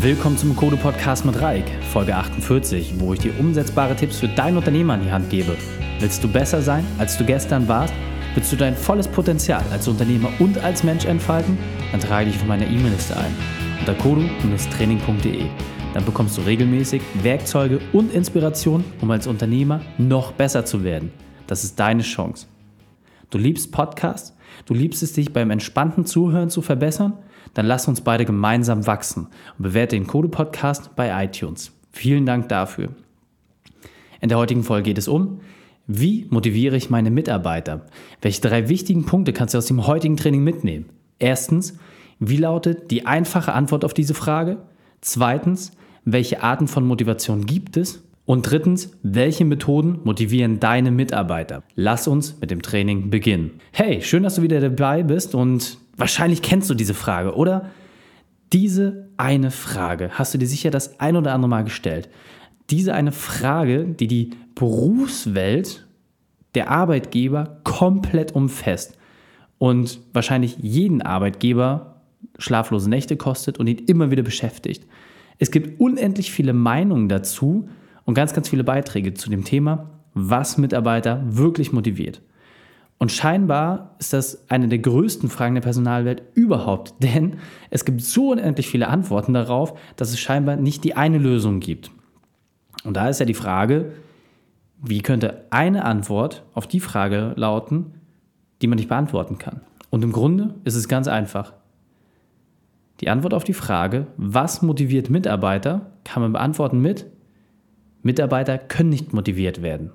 Willkommen zum Code Podcast mit Reik, Folge 48, wo ich dir umsetzbare Tipps für dein Unternehmen an die Hand gebe. Willst du besser sein, als du gestern warst? Willst du dein volles Potenzial als Unternehmer und als Mensch entfalten? Dann trage dich auf meine E-Mail-Liste ein unter kodu-training.de. Dann bekommst du regelmäßig Werkzeuge und Inspiration, um als Unternehmer noch besser zu werden. Das ist deine Chance. Du liebst Podcasts? Du liebst es, dich beim entspannten Zuhören zu verbessern? Dann lass uns beide gemeinsam wachsen und bewerte den Code Podcast bei iTunes. Vielen Dank dafür. In der heutigen Folge geht es um, wie motiviere ich meine Mitarbeiter? Welche drei wichtigen Punkte kannst du aus dem heutigen Training mitnehmen? Erstens, wie lautet die einfache Antwort auf diese Frage? Zweitens, welche Arten von Motivation gibt es? Und drittens, welche Methoden motivieren deine Mitarbeiter? Lass uns mit dem Training beginnen. Hey, schön, dass du wieder dabei bist und wahrscheinlich kennst du diese Frage, oder? Diese eine Frage hast du dir sicher das ein oder andere Mal gestellt. Diese eine Frage, die die Berufswelt der Arbeitgeber komplett umfasst und wahrscheinlich jeden Arbeitgeber schlaflose Nächte kostet und ihn immer wieder beschäftigt. Es gibt unendlich viele Meinungen dazu, und ganz, ganz viele Beiträge zu dem Thema, was Mitarbeiter wirklich motiviert. Und scheinbar ist das eine der größten Fragen der Personalwelt überhaupt, denn es gibt so unendlich viele Antworten darauf, dass es scheinbar nicht die eine Lösung gibt. Und da ist ja die Frage, wie könnte eine Antwort auf die Frage lauten, die man nicht beantworten kann? Und im Grunde ist es ganz einfach. Die Antwort auf die Frage, was motiviert Mitarbeiter, kann man beantworten mit Mitarbeiter können nicht motiviert werden.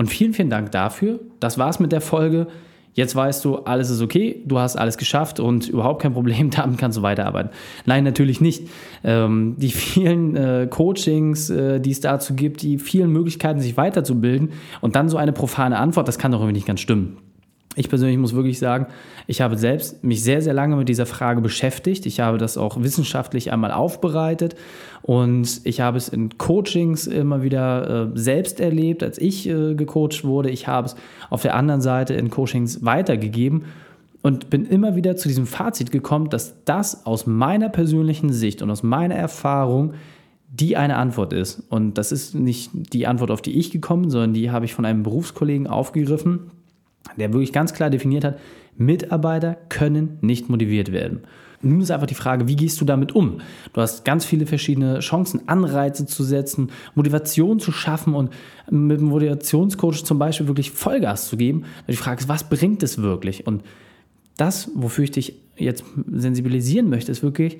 Und vielen, vielen Dank dafür. Das war's mit der Folge. Jetzt weißt du, alles ist okay, du hast alles geschafft und überhaupt kein Problem, damit kannst du weiterarbeiten. Nein, natürlich nicht. Ähm, die vielen äh, Coachings, äh, die es dazu gibt, die vielen Möglichkeiten, sich weiterzubilden und dann so eine profane Antwort, das kann doch irgendwie nicht ganz stimmen. Ich persönlich muss wirklich sagen, ich habe selbst mich sehr, sehr lange mit dieser Frage beschäftigt. Ich habe das auch wissenschaftlich einmal aufbereitet und ich habe es in Coachings immer wieder äh, selbst erlebt, als ich äh, gecoacht wurde. Ich habe es auf der anderen Seite in Coachings weitergegeben und bin immer wieder zu diesem Fazit gekommen, dass das aus meiner persönlichen Sicht und aus meiner Erfahrung die eine Antwort ist. Und das ist nicht die Antwort, auf die ich gekommen sondern die habe ich von einem Berufskollegen aufgegriffen der wirklich ganz klar definiert hat, Mitarbeiter können nicht motiviert werden. Nun ist einfach die Frage, wie gehst du damit um? Du hast ganz viele verschiedene Chancen, Anreize zu setzen, Motivation zu schaffen und mit dem Motivationscoach zum Beispiel wirklich Vollgas zu geben. Die Frage ist, was bringt es wirklich? Und das, wofür ich dich jetzt sensibilisieren möchte, ist wirklich,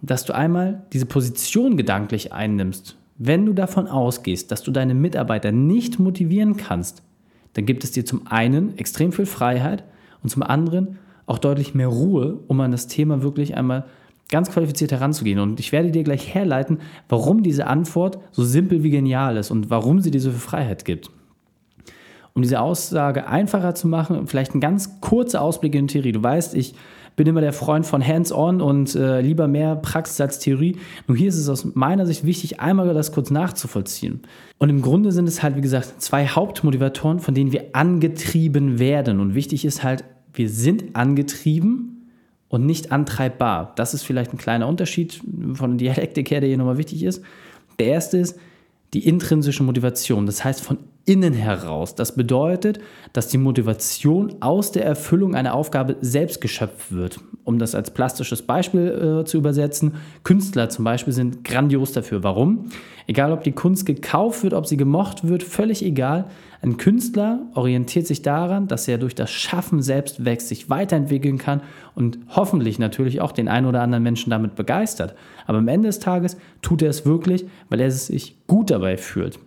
dass du einmal diese Position gedanklich einnimmst. Wenn du davon ausgehst, dass du deine Mitarbeiter nicht motivieren kannst, dann gibt es dir zum einen extrem viel Freiheit und zum anderen auch deutlich mehr Ruhe, um an das Thema wirklich einmal ganz qualifiziert heranzugehen. Und ich werde dir gleich herleiten, warum diese Antwort so simpel wie genial ist und warum sie dir so viel Freiheit gibt. Um diese Aussage einfacher zu machen, vielleicht ein ganz kurzer Ausblick in die Theorie. Du weißt, ich bin immer der Freund von Hands-on und äh, lieber mehr Praxis als Theorie. Nur hier ist es aus meiner Sicht wichtig, einmal das kurz nachzuvollziehen. Und im Grunde sind es halt, wie gesagt, zwei Hauptmotivatoren, von denen wir angetrieben werden. Und wichtig ist halt, wir sind angetrieben und nicht antreibbar. Das ist vielleicht ein kleiner Unterschied von der Dialektik her, der hier nochmal wichtig ist. Der erste ist die intrinsische Motivation, das heißt von innen heraus. Das bedeutet, dass die Motivation aus der Erfüllung einer Aufgabe selbst geschöpft wird. Um das als plastisches Beispiel äh, zu übersetzen, Künstler zum Beispiel sind grandios dafür. Warum? Egal, ob die Kunst gekauft wird, ob sie gemocht wird, völlig egal. Ein Künstler orientiert sich daran, dass er durch das Schaffen selbst wächst, sich weiterentwickeln kann und hoffentlich natürlich auch den einen oder anderen Menschen damit begeistert. Aber am Ende des Tages tut er es wirklich, weil er sich gut dabei fühlt.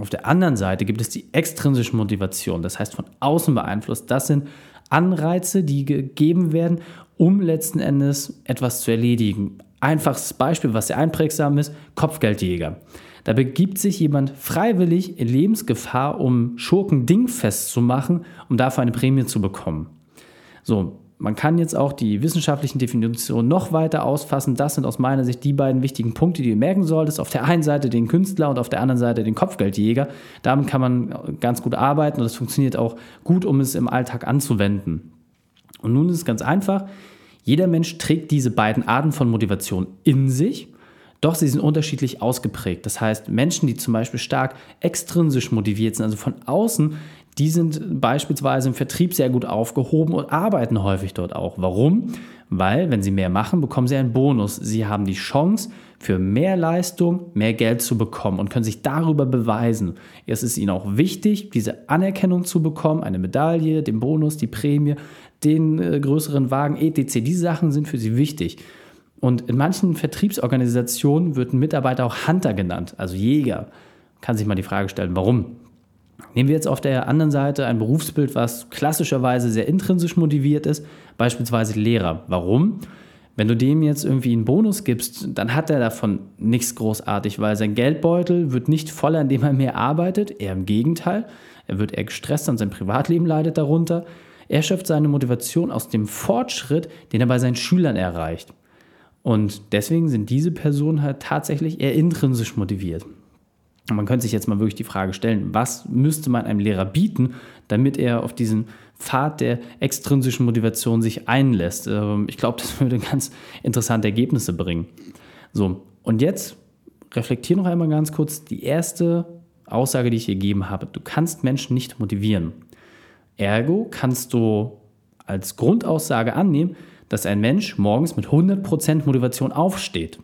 Auf der anderen Seite gibt es die extrinsische Motivation, das heißt von außen beeinflusst. Das sind Anreize, die gegeben werden, um letzten Endes etwas zu erledigen. Einfaches Beispiel, was sehr einprägsam ist, Kopfgeldjäger. Da begibt sich jemand freiwillig in Lebensgefahr, um Schurken dingfest zu machen, um dafür eine Prämie zu bekommen. So, man kann jetzt auch die wissenschaftlichen Definitionen noch weiter ausfassen. Das sind aus meiner Sicht die beiden wichtigen Punkte, die du merken solltest. Auf der einen Seite den Künstler und auf der anderen Seite den Kopfgeldjäger. Damit kann man ganz gut arbeiten und das funktioniert auch gut, um es im Alltag anzuwenden. Und nun ist es ganz einfach. Jeder Mensch trägt diese beiden Arten von Motivation in sich, doch sie sind unterschiedlich ausgeprägt. Das heißt, Menschen, die zum Beispiel stark extrinsisch motiviert sind, also von außen, die sind beispielsweise im Vertrieb sehr gut aufgehoben und arbeiten häufig dort auch. Warum? Weil, wenn sie mehr machen, bekommen sie einen Bonus. Sie haben die Chance, für mehr Leistung mehr Geld zu bekommen und können sich darüber beweisen. Es ist ihnen auch wichtig, diese Anerkennung zu bekommen, eine Medaille, den Bonus, die Prämie, den äh, größeren Wagen, etc. Diese Sachen sind für sie wichtig. Und in manchen Vertriebsorganisationen wird ein Mitarbeiter auch Hunter genannt, also Jäger. Kann sich mal die Frage stellen, warum? Nehmen wir jetzt auf der anderen Seite ein Berufsbild, was klassischerweise sehr intrinsisch motiviert ist, beispielsweise Lehrer. Warum? Wenn du dem jetzt irgendwie einen Bonus gibst, dann hat er davon nichts großartig, weil sein Geldbeutel wird nicht voller, indem er mehr arbeitet, eher im Gegenteil. Er wird eher gestresst und sein Privatleben leidet darunter. Er schöpft seine Motivation aus dem Fortschritt, den er bei seinen Schülern erreicht. Und deswegen sind diese Personen halt tatsächlich eher intrinsisch motiviert. Und man könnte sich jetzt mal wirklich die Frage stellen, was müsste man einem Lehrer bieten, damit er auf diesen Pfad der extrinsischen Motivation sich einlässt. Ähm, ich glaube, das würde ganz interessante Ergebnisse bringen. So, und jetzt reflektiere noch einmal ganz kurz die erste Aussage, die ich hier gegeben habe. Du kannst Menschen nicht motivieren. Ergo kannst du als Grundaussage annehmen, dass ein Mensch morgens mit 100% Motivation aufsteht.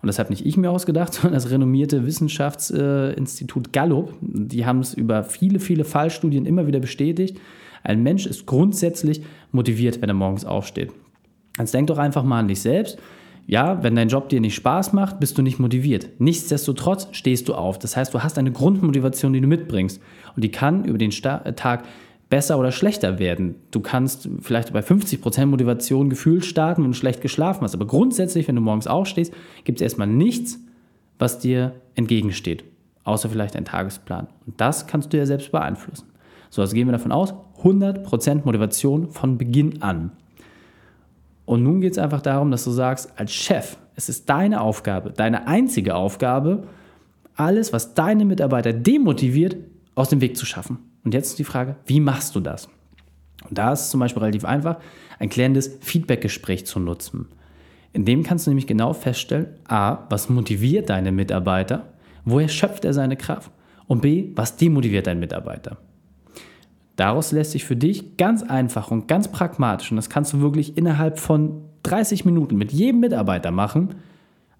Und das habe nicht ich mir ausgedacht, sondern das renommierte Wissenschaftsinstitut Gallup. Die haben es über viele, viele Fallstudien immer wieder bestätigt. Ein Mensch ist grundsätzlich motiviert, wenn er morgens aufsteht. Jetzt denk doch einfach mal an dich selbst. Ja, wenn dein Job dir nicht Spaß macht, bist du nicht motiviert. Nichtsdestotrotz stehst du auf. Das heißt, du hast eine Grundmotivation, die du mitbringst. Und die kann über den Tag besser oder schlechter werden. Du kannst vielleicht bei 50% Motivation gefühlt starten, wenn du schlecht geschlafen hast. Aber grundsätzlich, wenn du morgens aufstehst, gibt es erstmal nichts, was dir entgegensteht. Außer vielleicht ein Tagesplan. Und das kannst du ja selbst beeinflussen. So, also gehen wir davon aus, 100% Motivation von Beginn an. Und nun geht es einfach darum, dass du sagst, als Chef, es ist deine Aufgabe, deine einzige Aufgabe, alles, was deine Mitarbeiter demotiviert, aus dem Weg zu schaffen. Und jetzt ist die Frage, wie machst du das? Und da ist es zum Beispiel relativ einfach, ein klärendes Feedbackgespräch zu nutzen. In dem kannst du nämlich genau feststellen, a, was motiviert deine Mitarbeiter, woher schöpft er seine Kraft und b, was demotiviert deinen Mitarbeiter. Daraus lässt sich für dich ganz einfach und ganz pragmatisch, und das kannst du wirklich innerhalb von 30 Minuten mit jedem Mitarbeiter machen,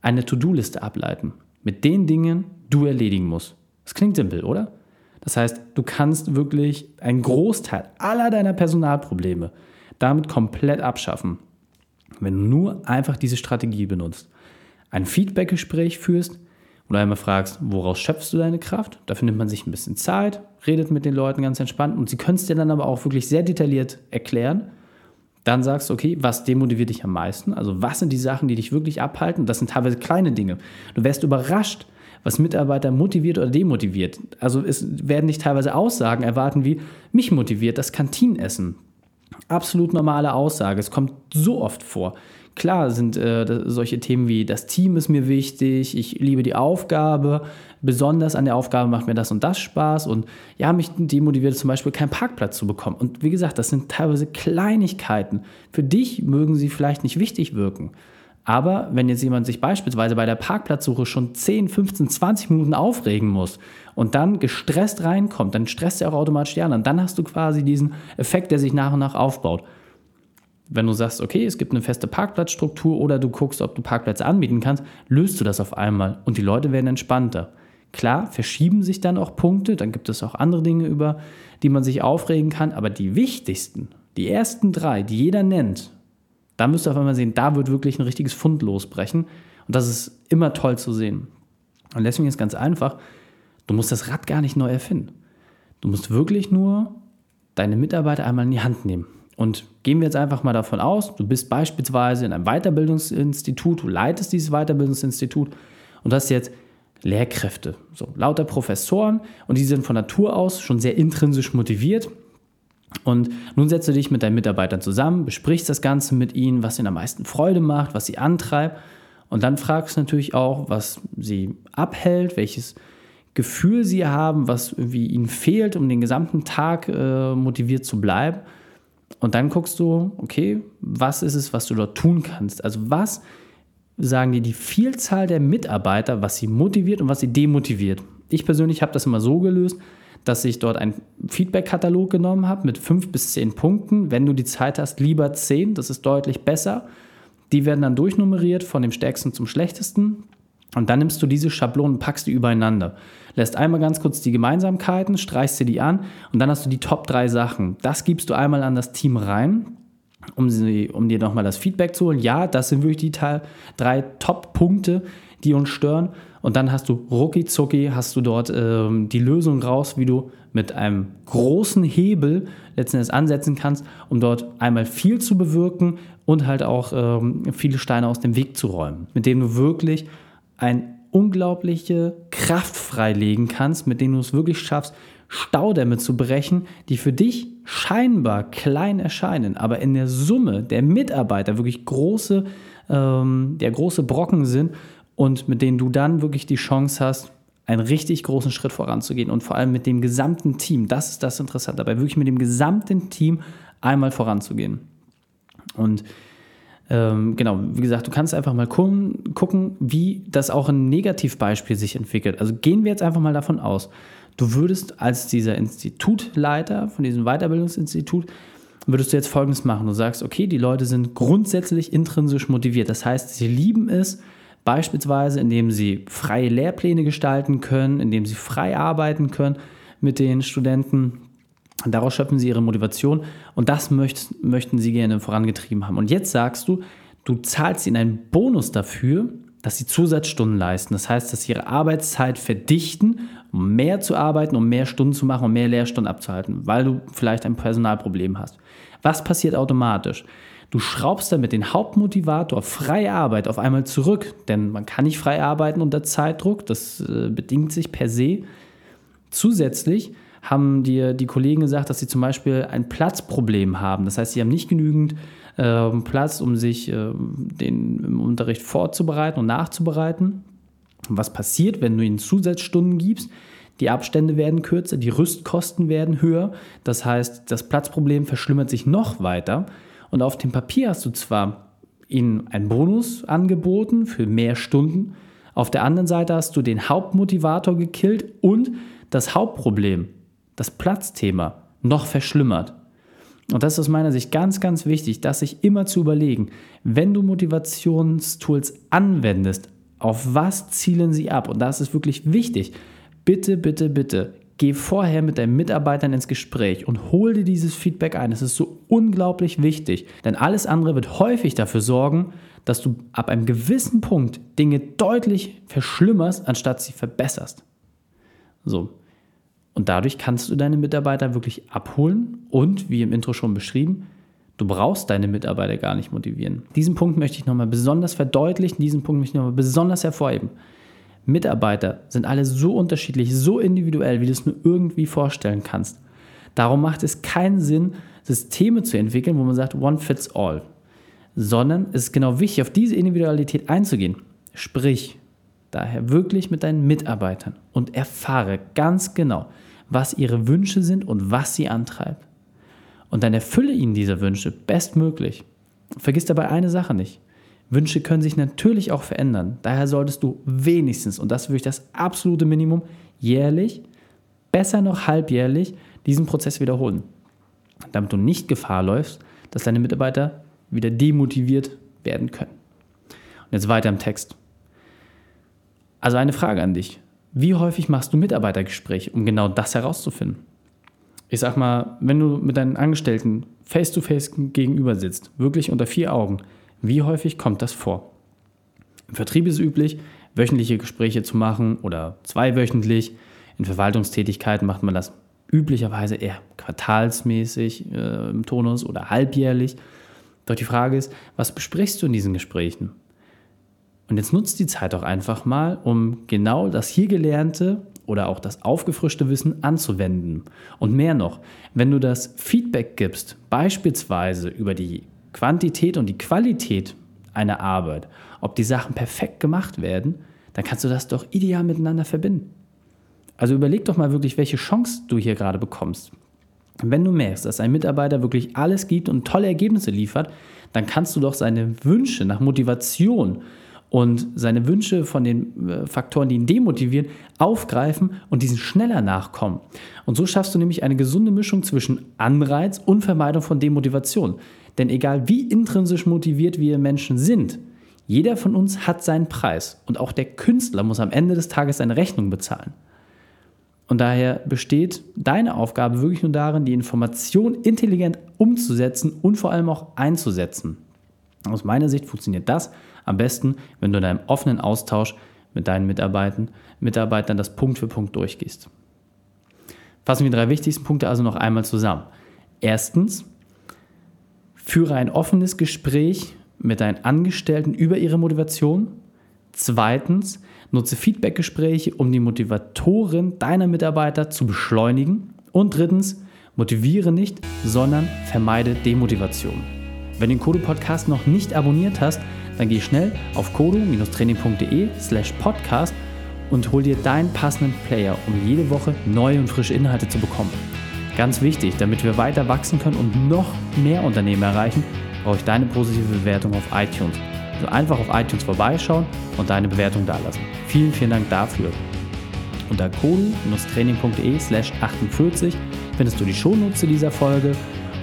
eine To-Do-Liste ableiten. Mit den Dingen, du erledigen musst. Das klingt simpel, oder? Das heißt, du kannst wirklich einen Großteil aller deiner Personalprobleme damit komplett abschaffen, wenn du nur einfach diese Strategie benutzt. Ein Feedbackgespräch führst, wo du einmal fragst, woraus schöpfst du deine Kraft? Dafür nimmt man sich ein bisschen Zeit, redet mit den Leuten ganz entspannt und sie können es dir dann aber auch wirklich sehr detailliert erklären. Dann sagst du, okay, was demotiviert dich am meisten? Also was sind die Sachen, die dich wirklich abhalten? Das sind teilweise kleine Dinge. Du wärst überrascht, was Mitarbeiter motiviert oder demotiviert. Also es werden nicht teilweise Aussagen erwarten wie, mich motiviert das Kantinenessen. Absolut normale Aussage. Es kommt so oft vor. Klar sind äh, solche Themen wie das Team ist mir wichtig, ich liebe die Aufgabe, besonders an der Aufgabe macht mir das und das Spaß und ja, mich demotiviert zum Beispiel keinen Parkplatz zu bekommen. Und wie gesagt, das sind teilweise Kleinigkeiten. Für dich mögen sie vielleicht nicht wichtig wirken. Aber wenn jetzt jemand sich beispielsweise bei der Parkplatzsuche schon 10, 15, 20 Minuten aufregen muss und dann gestresst reinkommt, dann stresst er auch automatisch die anderen. Dann hast du quasi diesen Effekt, der sich nach und nach aufbaut. Wenn du sagst, okay, es gibt eine feste Parkplatzstruktur oder du guckst, ob du Parkplätze anbieten kannst, löst du das auf einmal und die Leute werden entspannter. Klar, verschieben sich dann auch Punkte, dann gibt es auch andere Dinge, über die man sich aufregen kann, aber die wichtigsten, die ersten drei, die jeder nennt, da müsst ihr auf einmal sehen, da wird wirklich ein richtiges Fund losbrechen. Und das ist immer toll zu sehen. Und deswegen ist ganz einfach, du musst das Rad gar nicht neu erfinden. Du musst wirklich nur deine Mitarbeiter einmal in die Hand nehmen. Und gehen wir jetzt einfach mal davon aus, du bist beispielsweise in einem Weiterbildungsinstitut, du leitest dieses Weiterbildungsinstitut und hast jetzt Lehrkräfte, so lauter Professoren und die sind von Natur aus schon sehr intrinsisch motiviert und nun setzt du dich mit deinen Mitarbeitern zusammen, besprichst das Ganze mit ihnen, was ihnen am meisten Freude macht, was sie antreibt. Und dann fragst du natürlich auch, was sie abhält, welches Gefühl sie haben, was irgendwie ihnen fehlt, um den gesamten Tag äh, motiviert zu bleiben. Und dann guckst du, okay, was ist es, was du dort tun kannst? Also was sagen dir die Vielzahl der Mitarbeiter, was sie motiviert und was sie demotiviert? Ich persönlich habe das immer so gelöst, dass ich dort einen Feedback-Katalog genommen habe mit fünf bis zehn Punkten. Wenn du die Zeit hast, lieber zehn, das ist deutlich besser. Die werden dann durchnummeriert von dem stärksten zum schlechtesten. Und dann nimmst du diese Schablonen und packst die übereinander. Lässt einmal ganz kurz die Gemeinsamkeiten, streichst sie die an und dann hast du die Top drei Sachen. Das gibst du einmal an das Team rein, um, sie, um dir nochmal das Feedback zu holen. Ja, das sind wirklich die Teil, drei Top-Punkte, die uns stören. Und dann hast du rucki zucki, hast du dort ähm, die Lösung raus, wie du mit einem großen Hebel letzten ansetzen kannst, um dort einmal viel zu bewirken und halt auch ähm, viele Steine aus dem Weg zu räumen, mit dem du wirklich eine unglaubliche Kraft freilegen kannst, mit dem du es wirklich schaffst, Staudämme zu brechen, die für dich scheinbar klein erscheinen, aber in der Summe der Mitarbeiter wirklich große, ähm, der große Brocken sind und mit denen du dann wirklich die Chance hast, einen richtig großen Schritt voranzugehen und vor allem mit dem gesamten Team, das ist das Interessante dabei, wirklich mit dem gesamten Team einmal voranzugehen. Und ähm, genau, wie gesagt, du kannst einfach mal gucken, gucken, wie das auch ein Negativbeispiel sich entwickelt. Also gehen wir jetzt einfach mal davon aus, du würdest als dieser Institutleiter von diesem Weiterbildungsinstitut würdest du jetzt Folgendes machen. Du sagst, okay, die Leute sind grundsätzlich intrinsisch motiviert. Das heißt, sie lieben es, Beispielsweise, indem sie freie Lehrpläne gestalten können, indem sie frei arbeiten können mit den Studenten. Daraus schöpfen sie ihre Motivation und das möcht, möchten sie gerne vorangetrieben haben. Und jetzt sagst du, du zahlst ihnen einen Bonus dafür, dass sie Zusatzstunden leisten. Das heißt, dass sie ihre Arbeitszeit verdichten, um mehr zu arbeiten, um mehr Stunden zu machen, um mehr Lehrstunden abzuhalten, weil du vielleicht ein Personalproblem hast. Was passiert automatisch? Du schraubst damit den Hauptmotivator freie Arbeit auf einmal zurück, denn man kann nicht frei arbeiten unter Zeitdruck, das äh, bedingt sich per se. Zusätzlich haben dir die Kollegen gesagt, dass sie zum Beispiel ein Platzproblem haben. Das heißt, sie haben nicht genügend äh, Platz, um sich äh, den im Unterricht vorzubereiten und nachzubereiten. Was passiert, wenn du ihnen Zusatzstunden gibst? Die Abstände werden kürzer, die Rüstkosten werden höher. Das heißt, das Platzproblem verschlimmert sich noch weiter. Und auf dem Papier hast du zwar ihnen einen Bonus angeboten für mehr Stunden, auf der anderen Seite hast du den Hauptmotivator gekillt und das Hauptproblem, das Platzthema, noch verschlimmert. Und das ist aus meiner Sicht ganz, ganz wichtig, dass sich immer zu überlegen, wenn du Motivationstools anwendest, auf was zielen sie ab? Und das ist wirklich wichtig. Bitte, bitte, bitte Geh vorher mit deinen Mitarbeitern ins Gespräch und hol dir dieses Feedback ein. Es ist so unglaublich wichtig, denn alles andere wird häufig dafür sorgen, dass du ab einem gewissen Punkt Dinge deutlich verschlimmerst, anstatt sie verbesserst. So. Und dadurch kannst du deine Mitarbeiter wirklich abholen und, wie im Intro schon beschrieben, du brauchst deine Mitarbeiter gar nicht motivieren. Diesen Punkt möchte ich nochmal besonders verdeutlichen, diesen Punkt möchte ich nochmal besonders hervorheben. Mitarbeiter sind alle so unterschiedlich, so individuell, wie du es nur irgendwie vorstellen kannst. Darum macht es keinen Sinn, Systeme zu entwickeln, wo man sagt, one fits all. Sondern es ist genau wichtig, auf diese Individualität einzugehen. Sprich, daher wirklich mit deinen Mitarbeitern und erfahre ganz genau, was ihre Wünsche sind und was sie antreibt. Und dann erfülle ihnen diese Wünsche bestmöglich. Vergiss dabei eine Sache nicht. Wünsche können sich natürlich auch verändern. Daher solltest du wenigstens, und das ist wirklich das absolute Minimum, jährlich, besser noch halbjährlich, diesen Prozess wiederholen. Damit du nicht Gefahr läufst, dass deine Mitarbeiter wieder demotiviert werden können. Und jetzt weiter im Text. Also eine Frage an dich. Wie häufig machst du Mitarbeitergespräche, um genau das herauszufinden? Ich sag mal, wenn du mit deinen Angestellten face-to-face -face gegenüber sitzt, wirklich unter vier Augen, wie häufig kommt das vor? Im Vertrieb ist es üblich, wöchentliche Gespräche zu machen oder zweiwöchentlich. In Verwaltungstätigkeiten macht man das üblicherweise eher quartalsmäßig äh, im Tonus oder halbjährlich. Doch die Frage ist, was besprichst du in diesen Gesprächen? Und jetzt nutzt die Zeit auch einfach mal, um genau das hier Gelernte oder auch das aufgefrischte Wissen anzuwenden. Und mehr noch, wenn du das Feedback gibst, beispielsweise über die Quantität und die Qualität einer Arbeit, ob die Sachen perfekt gemacht werden, dann kannst du das doch ideal miteinander verbinden. Also überleg doch mal wirklich, welche Chance du hier gerade bekommst. Wenn du merkst, dass ein Mitarbeiter wirklich alles gibt und tolle Ergebnisse liefert, dann kannst du doch seine Wünsche nach Motivation und seine Wünsche von den äh, Faktoren, die ihn demotivieren, aufgreifen und diesen schneller nachkommen. Und so schaffst du nämlich eine gesunde Mischung zwischen Anreiz und Vermeidung von Demotivation. Denn egal wie intrinsisch motiviert wir Menschen sind, jeder von uns hat seinen Preis und auch der Künstler muss am Ende des Tages seine Rechnung bezahlen. Und daher besteht deine Aufgabe wirklich nur darin, die Information intelligent umzusetzen und vor allem auch einzusetzen. Aus meiner Sicht funktioniert das am besten, wenn du in einem offenen Austausch mit deinen Mitarbeitern, Mitarbeitern das Punkt für Punkt durchgehst. Fassen wir die drei wichtigsten Punkte also noch einmal zusammen. Erstens, führe ein offenes Gespräch mit deinen Angestellten über ihre Motivation. Zweitens, nutze Feedbackgespräche, um die Motivatoren deiner Mitarbeiter zu beschleunigen. Und drittens, motiviere nicht, sondern vermeide Demotivation. Wenn du den Kodo Podcast noch nicht abonniert hast, dann geh schnell auf kodo-training.de slash podcast und hol dir deinen passenden Player, um jede Woche neue und frische Inhalte zu bekommen. Ganz wichtig, damit wir weiter wachsen können und noch mehr Unternehmen erreichen, brauche ich deine positive Bewertung auf iTunes. Also einfach auf iTunes vorbeischauen und deine Bewertung dalassen. Vielen, vielen Dank dafür. Unter kodo-training.de slash 48 findest du die Shownotes dieser Folge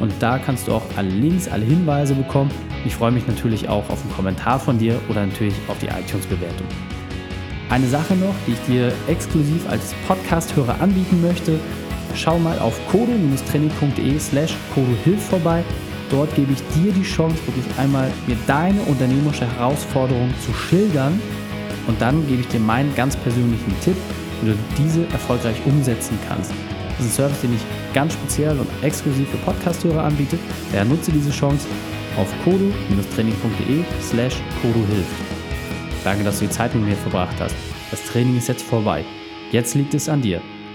und da kannst du auch alle Links, alle Hinweise bekommen. Ich freue mich natürlich auch auf einen Kommentar von dir oder natürlich auf die iTunes-Bewertung. Eine Sache noch, die ich dir exklusiv als Podcast-Hörer anbieten möchte. Schau mal auf kodo-training.de slash kodohilf vorbei. Dort gebe ich dir die Chance, wirklich einmal mir deine unternehmerische Herausforderung zu schildern und dann gebe ich dir meinen ganz persönlichen Tipp, wie du diese erfolgreich umsetzen kannst. Das ist ein Service, den ich ganz speziell und exklusiv für Podcast-Hörer anbiete. Daher nutze diese Chance auf kodo-training.de slash kodohilft. Danke, dass du die Zeit mit mir verbracht hast. Das Training ist jetzt vorbei. Jetzt liegt es an dir.